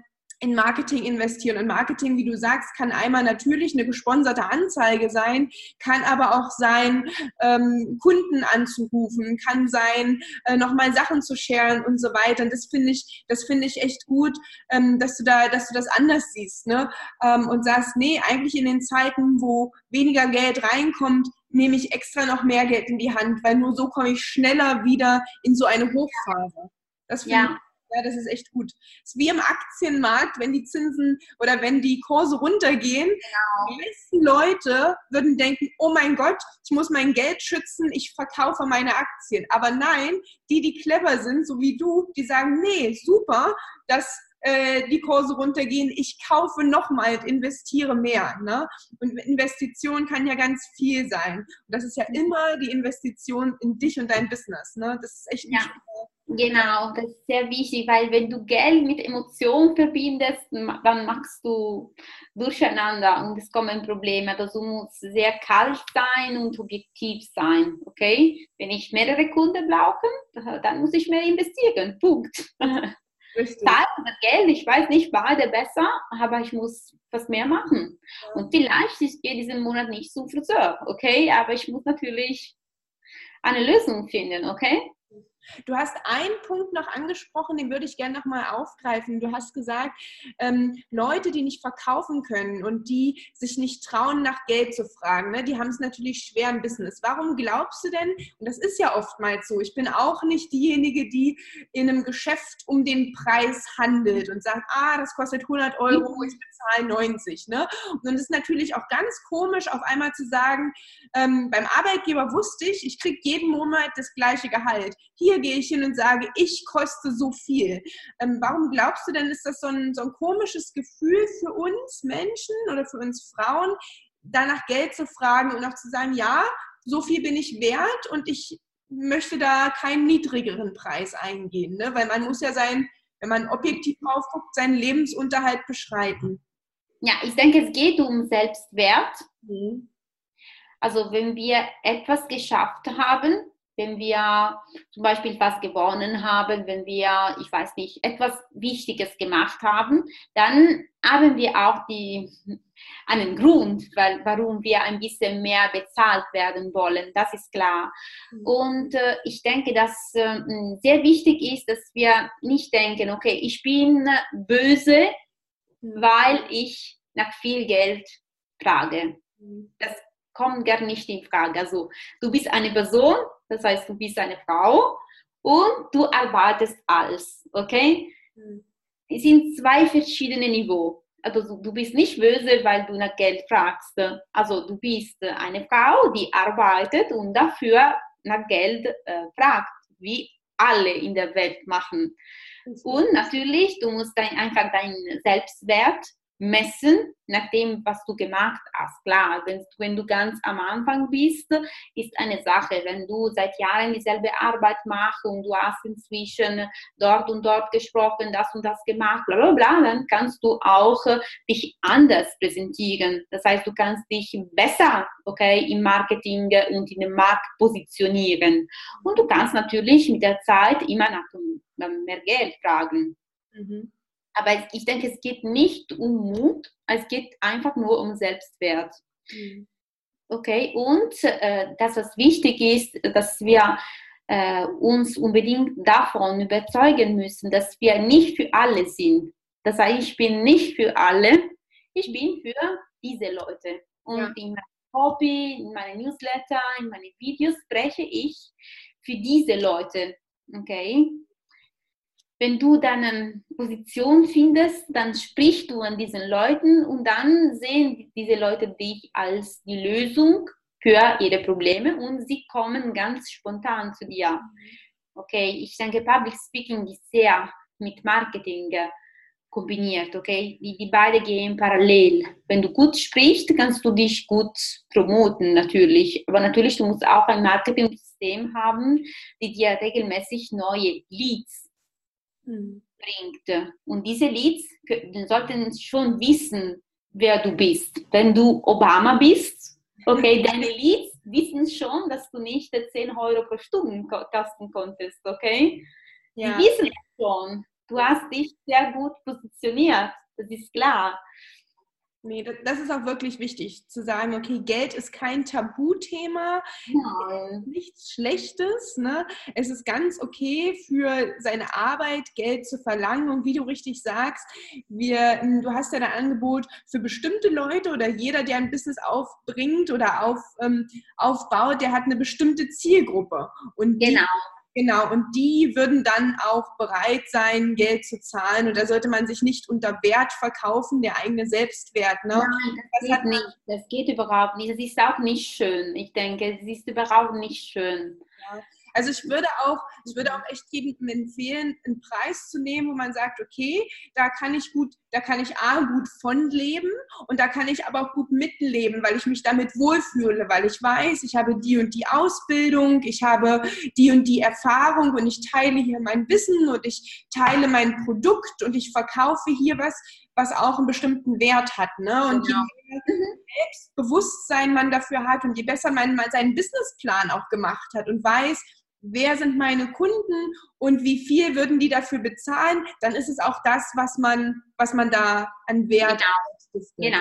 in Marketing investieren. Und Marketing, wie du sagst, kann einmal natürlich eine gesponserte Anzeige sein, kann aber auch sein, ähm, Kunden anzurufen, kann sein, äh, nochmal Sachen zu sharen und so weiter. Und das finde ich, das finde ich echt gut, ähm, dass du da, dass du das anders siehst, ne? Ähm, und sagst, nee, eigentlich in den Zeiten, wo weniger Geld reinkommt, nehme ich extra noch mehr Geld in die Hand, weil nur so komme ich schneller wieder in so eine Hochphase. Das finde ja. Ja, das ist echt gut. Es ist wie im Aktienmarkt, wenn die Zinsen oder wenn die Kurse runtergehen. Genau. Die meisten Leute würden denken, oh mein Gott, ich muss mein Geld schützen, ich verkaufe meine Aktien. Aber nein, die, die clever sind, so wie du, die sagen, nee, super, dass äh, die Kurse runtergehen, ich kaufe nochmal, investiere mehr. Ne? Und Investition kann ja ganz viel sein. Und das ist ja immer die Investition in dich und dein Business. Ne? Das ist echt ja. Genau, das ist sehr wichtig, weil wenn du Geld mit Emotionen verbindest, dann machst du durcheinander und es kommen Probleme. Also muss sehr kalt sein und objektiv sein, okay? Wenn ich mehrere Kunden brauche, dann muss ich mehr investieren, Punkt. Richtig. Zeit oder Geld, ich weiß nicht, beide besser, aber ich muss was mehr machen. Ja. Und vielleicht ich gehe diesen Monat nicht zum Friseur, okay? Aber ich muss natürlich eine Lösung finden, okay? Du hast einen Punkt noch angesprochen, den würde ich gerne nochmal aufgreifen. Du hast gesagt, ähm, Leute, die nicht verkaufen können und die sich nicht trauen, nach Geld zu fragen, ne, die haben es natürlich schwer im Business. Warum glaubst du denn, und das ist ja oftmals so, ich bin auch nicht diejenige, die in einem Geschäft um den Preis handelt und sagt, ah, das kostet 100 Euro, ich bezahle 90. Ne? Und dann ist natürlich auch ganz komisch, auf einmal zu sagen, ähm, beim Arbeitgeber wusste ich, ich kriege jeden Monat das gleiche Gehalt. Hier gehe ich hin und sage, ich koste so viel. Ähm, warum glaubst du denn, ist das so ein, so ein komisches Gefühl für uns Menschen oder für uns Frauen, danach Geld zu fragen und auch zu sagen, ja, so viel bin ich wert und ich möchte da keinen niedrigeren Preis eingehen, ne? weil man muss ja sein, wenn man objektiv drauf guckt, seinen Lebensunterhalt beschreiten. Ja, ich denke, es geht um Selbstwert. Mhm. Also wenn wir etwas geschafft haben, wenn wir zum Beispiel was gewonnen haben, wenn wir, ich weiß nicht, etwas Wichtiges gemacht haben, dann haben wir auch die, einen Grund, weil, warum wir ein bisschen mehr bezahlt werden wollen. Das ist klar. Mhm. Und äh, ich denke, dass äh, sehr wichtig ist, dass wir nicht denken, okay, ich bin böse, weil ich nach viel Geld frage. Mhm. Das kommt gar nicht in Frage. Also du bist eine Person, das heißt, du bist eine Frau und du arbeitest als, okay? Mhm. Es sind zwei verschiedene Niveaus. Also du bist nicht böse, weil du nach Geld fragst. Also du bist eine Frau, die arbeitet und dafür nach Geld äh, fragt, wie alle in der Welt machen. Und natürlich, du musst dein, einfach deinen Selbstwert messen nach dem, was du gemacht hast. Klar, wenn, wenn du ganz am Anfang bist, ist eine Sache. Wenn du seit Jahren dieselbe Arbeit machst und du hast inzwischen dort und dort gesprochen, das und das gemacht, bla bla bla, dann kannst du auch dich anders präsentieren. Das heißt, du kannst dich besser okay, im Marketing und in dem Markt positionieren. Und du kannst natürlich mit der Zeit immer nach mehr Geld fragen. Mhm. Aber ich denke, es geht nicht um Mut, es geht einfach nur um Selbstwert. Mhm. Okay, und äh, das, was wichtig ist, dass wir äh, uns unbedingt davon überzeugen müssen, dass wir nicht für alle sind. Das heißt, ich bin nicht für alle, ich bin für diese Leute. Und ja. in meinem Hobby, in meinen Newsletter, in meinen Videos spreche ich für diese Leute. Okay? Wenn du deine Position findest, dann sprichst du an diesen Leuten und dann sehen diese Leute dich als die Lösung für ihre Probleme und sie kommen ganz spontan zu dir. Okay, ich denke, Public Speaking ist sehr mit Marketing kombiniert, okay? Die, die beide gehen parallel. Wenn du gut sprichst, kannst du dich gut promoten, natürlich. Aber natürlich, du musst auch ein Marketing-System haben, die dir regelmäßig neue Leads mhm. bringt. Und diese Leads sollten schon wissen, wer du bist. Wenn du Obama bist, okay, deine Leads wissen schon, dass du nicht 10 Euro pro Stunde kosten konntest, okay? Ja. Die wissen es schon. Du hast dich sehr gut positioniert, das ist klar. Nee, das ist auch wirklich wichtig zu sagen, okay, Geld ist kein Tabuthema, Nein. nichts Schlechtes. Ne? Es ist ganz okay für seine Arbeit Geld zu verlangen und wie du richtig sagst, wir, hm, du hast ja ein Angebot für bestimmte Leute oder jeder, der ein Business aufbringt oder auf, ähm, aufbaut, der hat eine bestimmte Zielgruppe. Und genau. Genau, und die würden dann auch bereit sein, Geld zu zahlen. Und da sollte man sich nicht unter Wert verkaufen, der eigene Selbstwert. Ne? Nein, das, das geht nicht. Das geht überhaupt nicht. Das ist auch nicht schön. Ich denke, es ist überhaupt nicht schön. Ja. Also ich würde auch, ich würde auch echt jedem empfehlen, einen Preis zu nehmen, wo man sagt, okay, da kann ich gut, da kann ich A gut von leben und da kann ich aber auch gut mitleben, weil ich mich damit wohlfühle, weil ich weiß, ich habe die und die Ausbildung, ich habe die und die Erfahrung und ich teile hier mein Wissen und ich teile mein Produkt und ich verkaufe hier was, was auch einen bestimmten Wert hat. Ne? Und genau. je mehr Selbstbewusstsein man dafür hat und je besser man seinen Businessplan auch gemacht hat und weiß, wer sind meine Kunden und wie viel würden die dafür bezahlen, dann ist es auch das, was man, was man da an Wert Genau.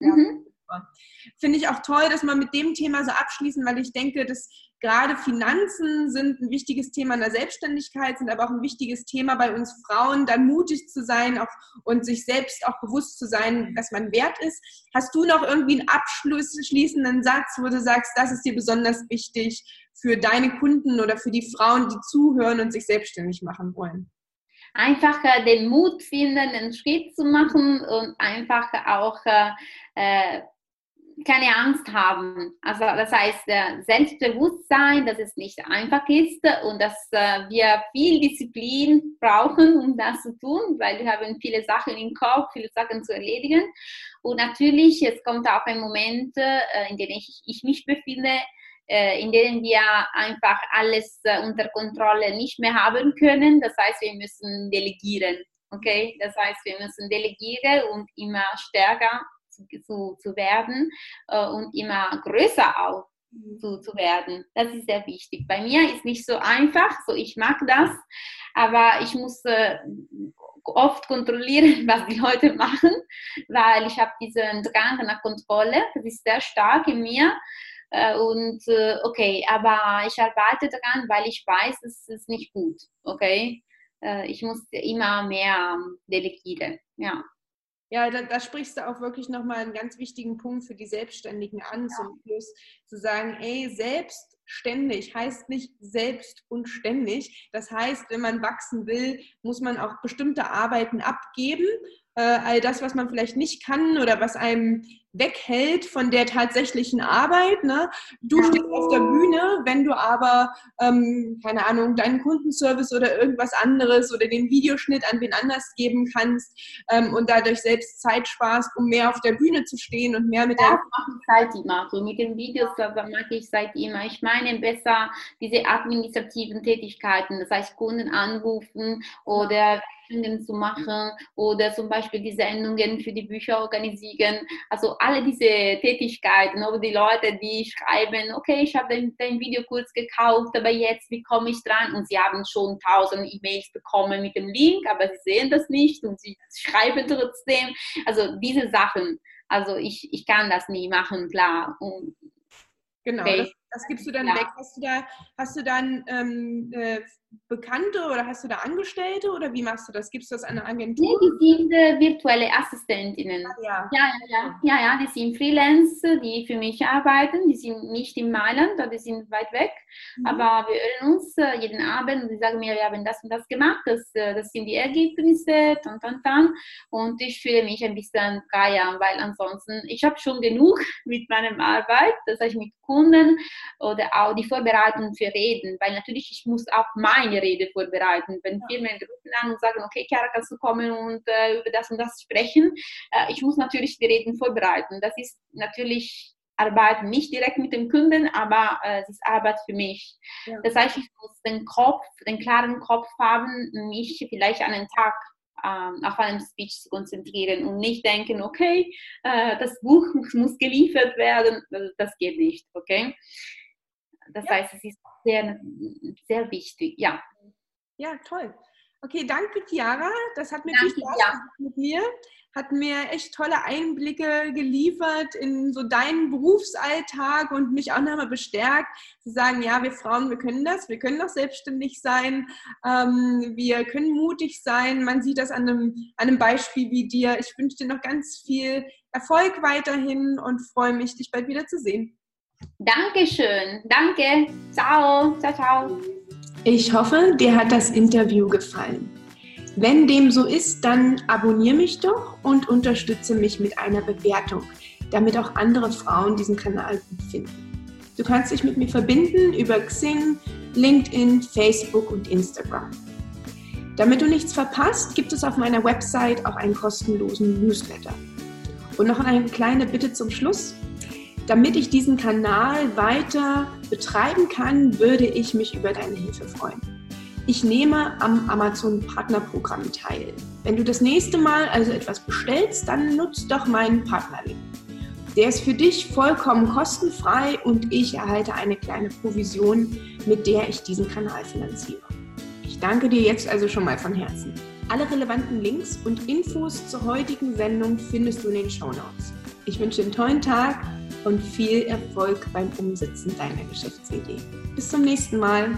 genau. Ja. Mhm. Finde ich auch toll, dass wir mit dem Thema so abschließen, weil ich denke, dass gerade Finanzen sind ein wichtiges Thema in der Selbstständigkeit, sind aber auch ein wichtiges Thema bei uns Frauen, dann mutig zu sein auch, und sich selbst auch bewusst zu sein, dass man wert ist. Hast du noch irgendwie einen abschließenden Satz, wo du sagst, das ist dir besonders wichtig für deine Kunden oder für die Frauen, die zuhören und sich selbstständig machen wollen? Einfach äh, den Mut finden, einen Schritt zu machen und einfach auch äh, keine Angst haben. Also das heißt äh, Selbstbewusstsein, dass es nicht einfach ist und dass äh, wir viel Disziplin brauchen, um das zu tun, weil wir haben viele Sachen im Kopf, viele Sachen zu erledigen. Und natürlich, es kommt auch ein Moment, äh, in dem ich, ich mich befinde, in denen wir einfach alles unter Kontrolle nicht mehr haben können. Das heißt, wir müssen delegieren. Okay, das heißt, wir müssen delegieren und immer stärker zu, zu werden äh, und immer größer auch zu, zu werden. Das ist sehr wichtig. Bei mir ist nicht so einfach, so ich mag das, aber ich muss äh, oft kontrollieren, was die Leute machen, weil ich habe diesen Drang nach Kontrolle, das ist sehr stark in mir. Äh, und äh, okay, aber ich arbeite daran, weil ich weiß, es ist nicht gut. Okay, äh, ich muss immer mehr delegieren. Ja. Ja, da, da, sprichst du auch wirklich nochmal einen ganz wichtigen Punkt für die Selbstständigen an, ja. zum Schluss zu sagen, ey, selbstständig heißt nicht selbst und ständig. Das heißt, wenn man wachsen will, muss man auch bestimmte Arbeiten abgeben äh, all das, was man vielleicht nicht kann oder was einem weghält von der tatsächlichen Arbeit. Ne? Du stehst auf der Bühne, wenn du aber, ähm, keine Ahnung, deinen Kundenservice oder irgendwas anderes oder den Videoschnitt an wen anders geben kannst ähm, und dadurch selbst Zeit sparst, um mehr auf der Bühne zu stehen und mehr mit der... Das mache ich seit immer. So mit den Videos, das mache ich seit immer. Ich meine besser diese administrativen Tätigkeiten, das heißt Kunden anrufen oder zu machen oder zum Beispiel die Sendungen für die Bücher organisieren. Also alle diese Tätigkeiten, oder die Leute, die schreiben, okay, ich habe dein, dein Video kurz gekauft, aber jetzt, wie komme ich dran? Und sie haben schon tausend E-Mails bekommen mit dem Link, aber sie sehen das nicht und sie schreiben trotzdem. Also diese Sachen, also ich, ich kann das nie machen, klar. Und genau, okay. das, das, gibst du dann ja. weg. Hast du da, hast du dann ähm, äh, Bekannte oder hast du da Angestellte oder wie machst du das? Gibst du das an eine Agentur? Nee, die sind äh, virtuelle Assistentinnen. Ah, ja. Ja, ja, ja, ja, die sind Freelance, die für mich arbeiten. Die sind nicht in Mailand, die sind weit weg. Mhm. Aber wir hören uns äh, jeden Abend und sie sagen mir, wir haben das und das gemacht, das, äh, das sind die Ergebnisse, tan, tan, tan. Und ich fühle mich ein bisschen freier, weil ansonsten, ich habe schon genug mit meiner Arbeit, das heißt mit Kunden oder auch die Vorbereitung für Reden, weil natürlich ich muss auch mein meine Rede vorbereiten. Wenn Firmen rufen an und sagen, okay, Chiara, kannst du kommen und äh, über das und das sprechen? Äh, ich muss natürlich die Reden vorbereiten. Das ist natürlich Arbeit nicht direkt mit dem Kunden, aber äh, es ist Arbeit für mich. Ja. Das heißt, ich muss den Kopf, den klaren Kopf haben, mich vielleicht an einen Tag ähm, auf einen Speech zu konzentrieren und nicht denken, okay, äh, das Buch muss geliefert werden, das geht nicht, okay? Das ja. heißt, es ist sehr, sehr wichtig, ja. Ja, toll. Okay, danke Chiara. Das hat mir danke, viel Spaß gemacht mit mir. hat mir echt tolle Einblicke geliefert in so deinen Berufsalltag und mich auch nochmal bestärkt, zu sagen, ja, wir Frauen, wir können das, wir können auch selbstständig sein, ähm, wir können mutig sein. Man sieht das an einem, an einem Beispiel wie dir. Ich wünsche dir noch ganz viel Erfolg weiterhin und freue mich, dich bald wieder zu sehen. Dankeschön. Danke. Ciao. Ciao, ciao. Ich hoffe, dir hat das Interview gefallen. Wenn dem so ist, dann abonniere mich doch und unterstütze mich mit einer Bewertung, damit auch andere Frauen diesen Kanal gut finden. Du kannst dich mit mir verbinden über Xing, LinkedIn, Facebook und Instagram. Damit du nichts verpasst, gibt es auf meiner Website auch einen kostenlosen Newsletter. Und noch eine kleine Bitte zum Schluss. Damit ich diesen Kanal weiter betreiben kann, würde ich mich über deine Hilfe freuen. Ich nehme am Amazon Partnerprogramm teil. Wenn du das nächste Mal also etwas bestellst, dann nutzt doch meinen Partnerlink. Der ist für dich vollkommen kostenfrei und ich erhalte eine kleine Provision, mit der ich diesen Kanal finanziere. Ich danke dir jetzt also schon mal von Herzen. Alle relevanten Links und Infos zur heutigen Sendung findest du in den Show Notes. Ich wünsche einen tollen Tag und viel Erfolg beim Umsetzen deiner Geschäftsidee. Bis zum nächsten Mal.